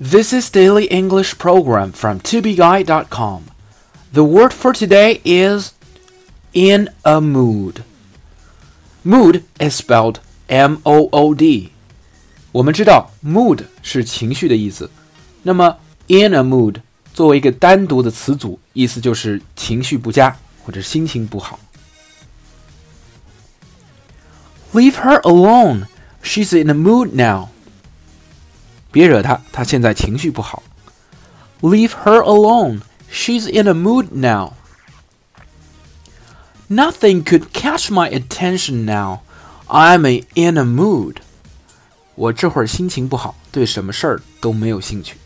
This is Daily English Program from tobeguide.com. The word for today is in a mood. Mood is spelled M O O D. 我们知道 mood 是情绪的意思，那么 in a mood 作为一个单独的词组，意思就是情绪不佳或者心情不好。Leave her alone. She's in a mood now. 别惹她，她现在情绪不好。Leave her alone. She's in a mood now. Nothing could catch my attention now. I'm in a mood. 我这会儿心情不好，对什么事儿都没有兴趣。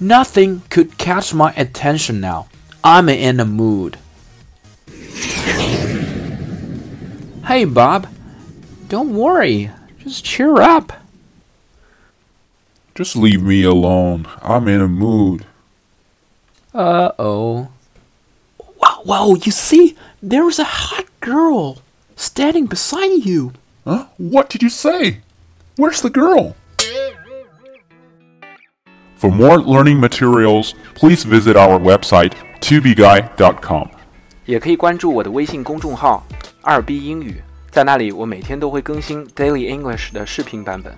Nothing could catch my attention now. I'm in a mood. Hey, Bob. Don't worry. Just cheer up. Just leave me alone. I'm in a mood. Uh oh. Wow, wow, you see, there is a hot girl standing beside you. Huh? What did you say? Where's the girl? For more learning materials, please visit our website, tubeguy.com. 也可以关注我的微信公众号“二 B 英语”，在那里我每天都会更新 Daily English 的视频版本。